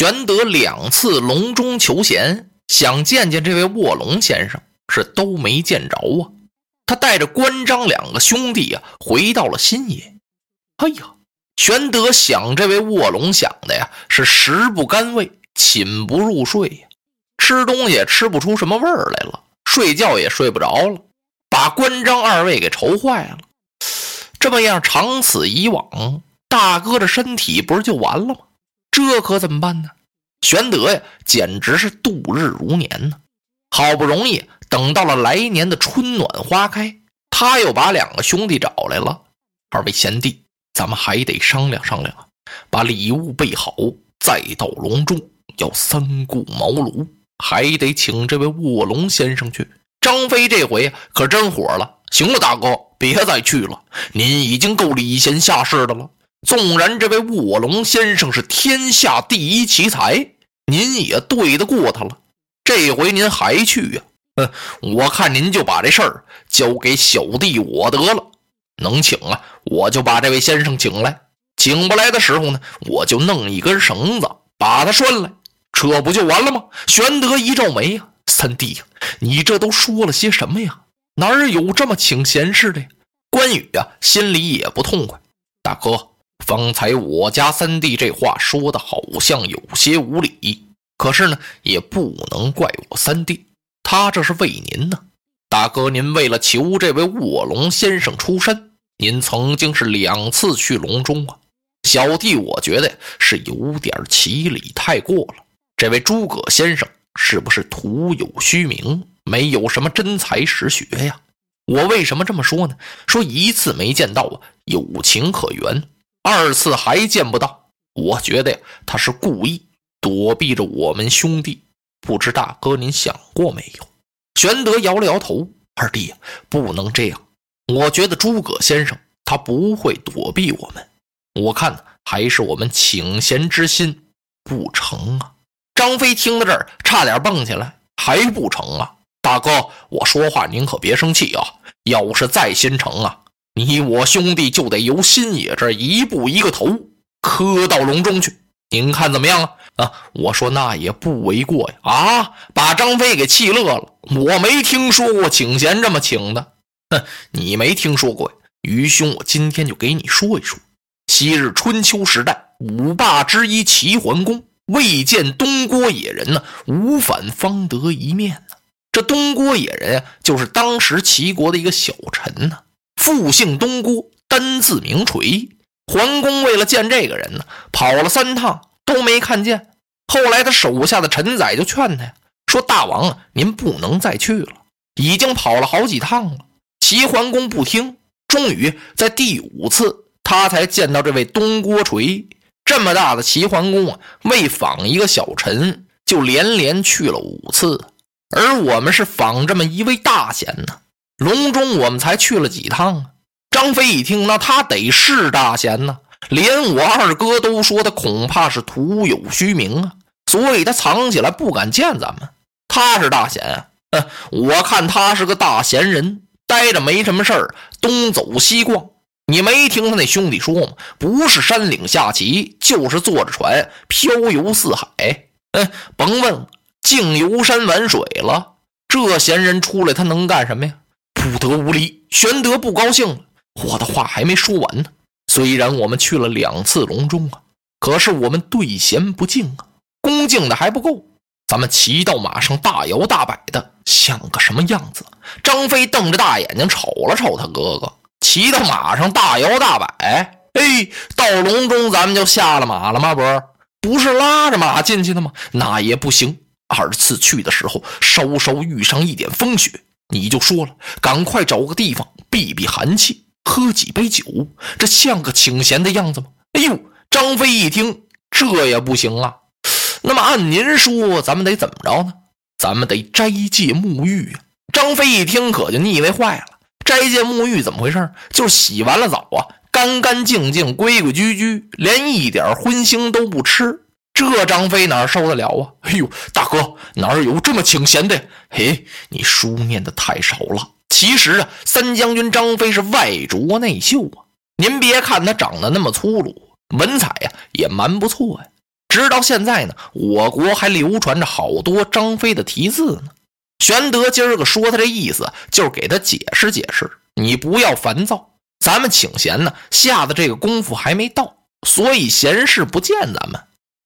玄德两次隆中求贤，想见见这位卧龙先生，是都没见着啊。他带着关张两个兄弟啊，回到了新野。哎呀，玄德想这位卧龙想的呀，是食不甘味，寝不入睡呀，吃东西也吃不出什么味儿来了，睡觉也睡不着了，把关张二位给愁坏了。这么样，长此以往，大哥的身体不是就完了吗？这可怎么办呢？玄德呀，简直是度日如年呢。好不容易等到了来年的春暖花开，他又把两个兄弟找来了。二位贤弟，咱们还得商量商量啊，把礼物备好，再到隆中要三顾茅庐，还得请这位卧龙先生去。张飞这回可真火了。行了，大哥，别再去了。您已经够礼贤下士的了。纵然这位卧龙先生是天下第一奇才，您也对得过他了。这回您还去呀？哼，我看您就把这事儿交给小弟我得了。能请啊，我就把这位先生请来；请不来的时候呢，我就弄一根绳子把他拴来，这不就完了吗？玄德一皱眉呀，三弟呀，你这都说了些什么呀？哪有这么请贤士的呀？关羽呀，心里也不痛快。大哥，方才我家三弟这话说的好像有些无理，可是呢，也不能怪我三弟，他这是为您呢。大哥，您为了求这位卧龙先生出山，您曾经是两次去隆中啊。小弟我觉得是有点儿奇礼太过了。这位诸葛先生是不是徒有虚名？没有什么真才实学呀！我为什么这么说呢？说一次没见到啊，有情可原；二次还见不到，我觉得呀，他是故意躲避着我们兄弟。不知大哥您想过没有？玄德摇了摇头：“二弟呀，不能这样。我觉得诸葛先生他不会躲避我们。我看还是我们请贤之心不成啊！”张飞听到这儿，差点蹦起来：“还不成啊？”大哥，我说话您可别生气啊！要是再心诚啊，你我兄弟就得由新野这一步一个头磕到隆中去，您看怎么样啊？啊，我说那也不为过呀！啊，把张飞给气乐了。我没听说过请贤这么请的，哼，你没听说过呀？于兄，我今天就给你说一说，昔日春秋时代五霸之一齐桓公未见东郭野人呢，无反方得一面呢。这东郭野人啊，就是当时齐国的一个小臣呢，复姓东郭，单字名垂。桓公为了见这个人呢，跑了三趟都没看见。后来他手下的臣宰就劝他呀，说：“大王啊，您不能再去了，已经跑了好几趟了。”齐桓公不听，终于在第五次，他才见到这位东郭垂。这么大的齐桓公啊，为访一个小臣，就连连去了五次。而我们是访这么一位大贤呢，隆中我们才去了几趟啊？张飞一听，那他得是大贤呢，连我二哥都说他恐怕是徒有虚名啊，所以他藏起来不敢见咱们。他是大贤啊，嗯，我看他是个大闲人，待着没什么事儿，东走西逛。你没听他那兄弟说吗？不是山岭下棋，就是坐着船漂游四海。嗯，甭问。净游山玩水了，这闲人出来，他能干什么呀？不得无礼！玄德不高兴了，我的话还没说完呢。虽然我们去了两次隆中啊，可是我们对贤不敬啊，恭敬的还不够。咱们骑到马上大摇大摆的，像个什么样子？张飞瞪着大眼睛瞅了瞅他哥哥，骑到马上大摇大摆。哎，到隆中咱们就下了马了吗？不是，不是拉着马进去的吗？那也不行。二次去的时候，稍稍遇上一点风雪，你就说了，赶快找个地方避避寒气，喝几杯酒，这像个请贤的样子吗？哎呦，张飞一听，这也不行啊。那么按您说，咱们得怎么着呢？咱们得斋戒沐浴啊。张飞一听，可就腻味坏了。斋戒沐浴怎么回事？就是洗完了澡啊，干干净净、规规矩矩，连一点荤腥都不吃。这张飞哪受得了啊！哎呦，大哥，哪有这么请贤的？嘿，你书念的太少了。其实啊，三将军张飞是外拙内秀啊。您别看他长得那么粗鲁，文采呀也蛮不错呀。直到现在呢，我国还流传着好多张飞的题字呢。玄德今儿个说他这意思，就是给他解释解释，你不要烦躁。咱们请贤呢，下的这个功夫还没到，所以贤士不见咱们。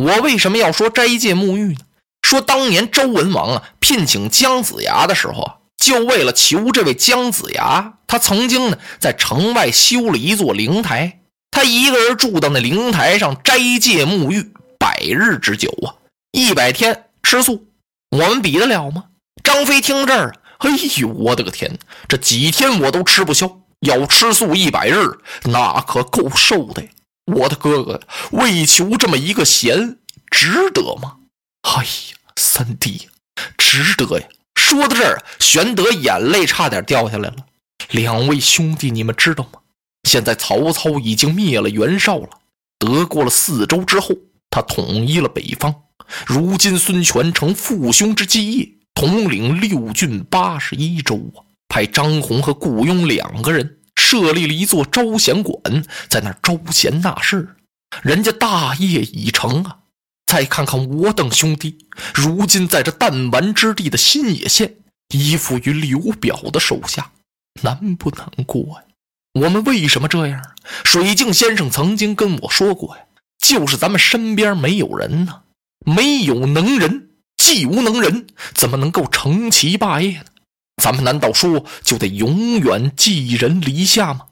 我为什么要说斋戒沐浴呢？说当年周文王啊，聘请姜子牙的时候啊，就为了求这位姜子牙，他曾经呢在城外修了一座灵台，他一个人住到那灵台上斋戒沐浴。百日之久啊，一百天吃素，我们比得了吗？张飞听这儿，哎呦，我的个天，这几天我都吃不消，要吃素一百日，那可够受的。我的哥哥，为求这么一个贤，值得吗？哎呀，三弟，值得呀！说到这儿，玄德眼泪差点掉下来了。两位兄弟，你们知道吗？现在曹操已经灭了袁绍了，得过了四州之后。他统一了北方，如今孙权成父兄之基业，统领六郡八十一州啊！派张宏和顾雍两个人设立了一座招贤馆，在那招贤纳士。人家大业已成啊！再看看我等兄弟，如今在这弹丸之地的新野县，依附于刘表的手下，难不难过呀？我们为什么这样？水镜先生曾经跟我说过呀。就是咱们身边没有人呢，没有能人，既无能人，怎么能够成其霸业呢？咱们难道说就得永远寄人篱下吗？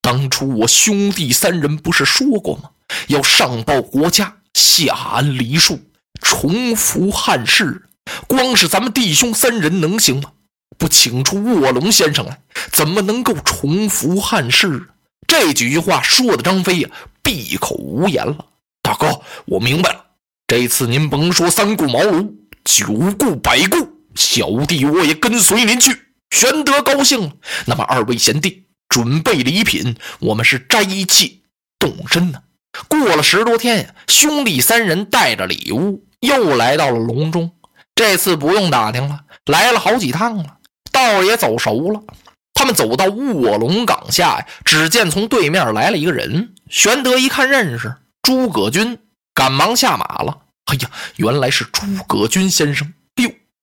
当初我兄弟三人不是说过吗？要上报国家，下安黎庶，重扶汉室。光是咱们弟兄三人能行吗？不请出卧龙先生来，怎么能够重扶汉室？这几句话说的张飞呀，闭口无言了。大哥，我明白了。这次您甭说三顾茅庐，九顾百顾，小弟我也跟随您去。玄德高兴了。那么二位贤弟准备礼品，我们是斋戒动身呢。过了十多天呀，兄弟三人带着礼物又来到了隆中。这次不用打听了，来了好几趟了，道也走熟了。他们走到卧龙岗下呀，只见从对面来了一个人。玄德一看认识。诸葛均赶忙下马了。哎呀，原来是诸葛均先生。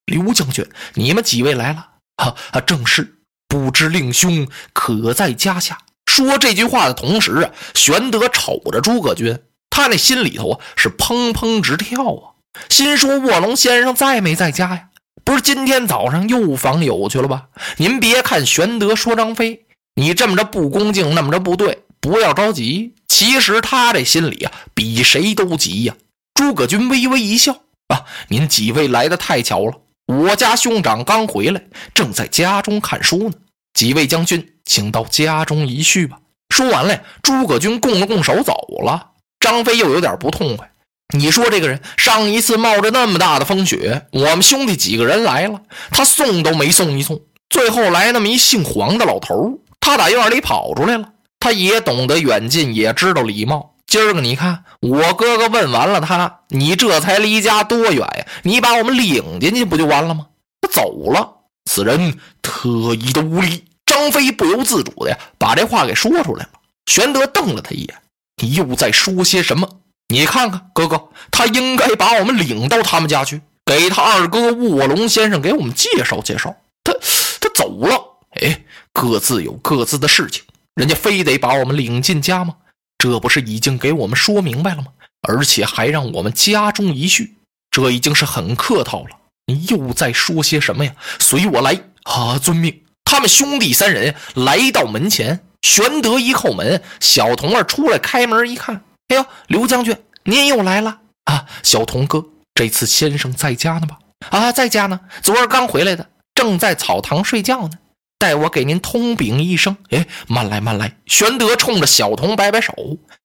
刘将军，你们几位来了？哈，正是。不知令兄可在家下？说这句话的同时啊，玄德瞅着诸葛均，他那心里头啊是砰砰直跳啊，心说卧龙先生在没在家呀？不是今天早上又访友去了吧？您别看玄德说张飞，你这么着不恭敬，那么着不对。不要着急，其实他这心里啊，比谁都急呀。诸葛均微微一笑啊，您几位来的太巧了，我家兄长刚回来，正在家中看书呢。几位将军，请到家中一叙吧。说完了，诸葛均拱了拱手走了。张飞又有点不痛快，你说这个人上一次冒着那么大的风雪，我们兄弟几个人来了，他送都没送一送，最后来那么一姓黄的老头，他打院里跑出来了。他也懂得远近，也知道礼貌。今儿个你看，我哥哥问完了他，你这才离家多远呀？你把我们领进去不就完了吗？他走了，此人特意的无礼。张飞不由自主的呀，把这话给说出来了。玄德瞪了他一眼：“你又在说些什么？你看看，哥哥，他应该把我们领到他们家去，给他二哥卧龙先生给我们介绍介绍。他他走了，哎，各自有各自的事情。”人家非得把我们领进家吗？这不是已经给我们说明白了吗？而且还让我们家中一叙，这已经是很客套了。你又在说些什么呀？随我来啊！遵命。他们兄弟三人来到门前，玄德一叩门，小童儿出来开门一看，哎呦，刘将军，您又来了啊！小童哥，这次先生在家呢吧？啊，在家呢，昨儿刚回来的，正在草堂睡觉呢。待我给您通禀一声。哎，慢来，慢来。玄德冲着小童摆摆手：“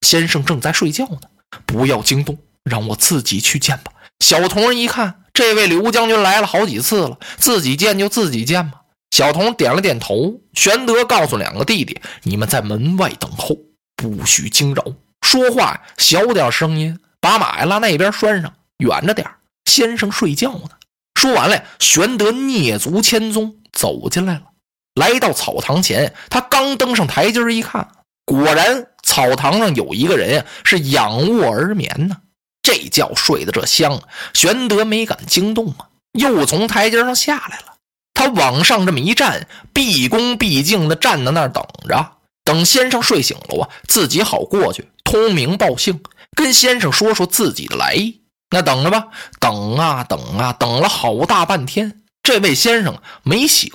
先生正在睡觉呢，不要惊动，让我自己去见吧。”小童一看，这位刘将军来了好几次了，自己见就自己见吧。小童点了点头。玄德告诉两个弟弟：“你们在门外等候，不许惊扰。说话小点声音，把马呀拉那边拴上，远着点先生睡觉呢。”说完了，玄德蹑足千踪走进来了。来到草堂前，他刚登上台阶一看，果然草堂上有一个人呀，是仰卧而眠呢。这觉睡得这香，玄德没敢惊动啊，又从台阶上下来了。他往上这么一站，毕恭毕敬的站在那儿等着，等先生睡醒了啊，自己好过去通名报姓，跟先生说说自己的来意。那等着吧，等啊等啊，等了好大半天，这位先生没醒。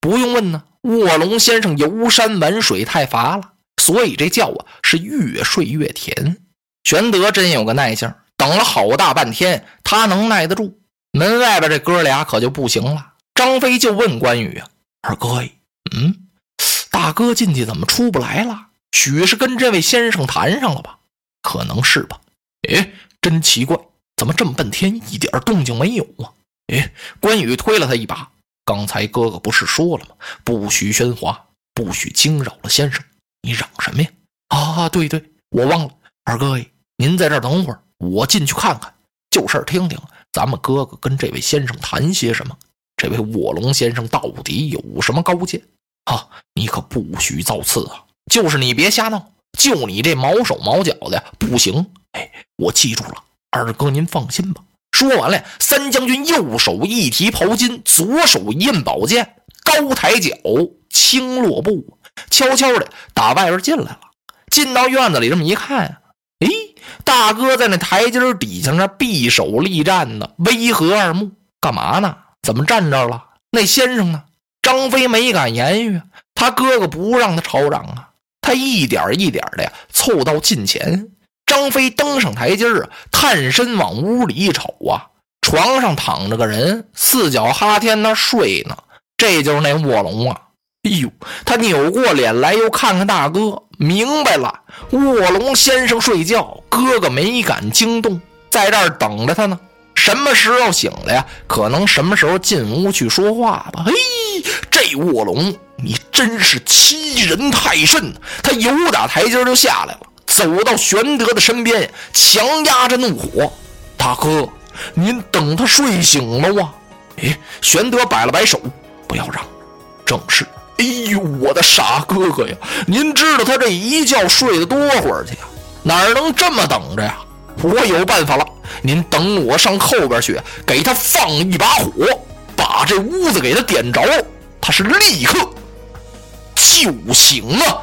不用问呢，卧龙先生游山玩水太乏了，所以这觉啊是越睡越甜。玄德真有个耐性，等了好大半天，他能耐得住。门外边这哥俩可就不行了。张飞就问关羽啊：“二哥，嗯，大哥进去怎么出不来了？许是跟这位先生谈上了吧？可能是吧。哎，真奇怪。”怎么这么半天一点动静没有啊？哎，关羽推了他一把。刚才哥哥不是说了吗？不许喧哗，不许惊扰了先生。你嚷什么呀？啊，对对，我忘了。二哥，您在这儿等会儿，我进去看看，就事听听，咱们哥哥跟这位先生谈些什么？这位卧龙先生到底有什么高见？啊，你可不许造次啊！就是你别瞎闹，就你这毛手毛脚的不行。哎，我记住了。二哥，您放心吧。说完了，三将军右手一提袍巾，左手印宝剑，高抬脚，轻落步，悄悄的打外边进来了。进到院子里，这么一看，哎，大哥在那台阶底下那匕首立战呢，威和二目，干嘛呢？怎么站这儿了？那先生呢？张飞没敢言语，他哥哥不让他吵嚷啊，他一点一点的呀，凑到近前。张飞登上台阶啊，探身往屋里一瞅啊，床上躺着个人，四脚哈天那睡呢。这就是那卧龙啊！哎呦，他扭过脸来，又看看大哥，明白了，卧龙先生睡觉，哥哥没敢惊动，在这儿等着他呢。什么时候醒了呀？可能什么时候进屋去说话吧。嘿，这卧龙，你真是欺人太甚！他由打台阶就下来了。走到玄德的身边，强压着怒火：“大哥，您等他睡醒了啊！”哎，玄德摆了摆手：“不要嚷，正是。”哎呦，我的傻哥哥呀！您知道他这一觉睡得多会儿去呀？哪能这么等着呀？我有办法了，您等我上后边去，给他放一把火，把这屋子给他点着，他是立刻就醒了。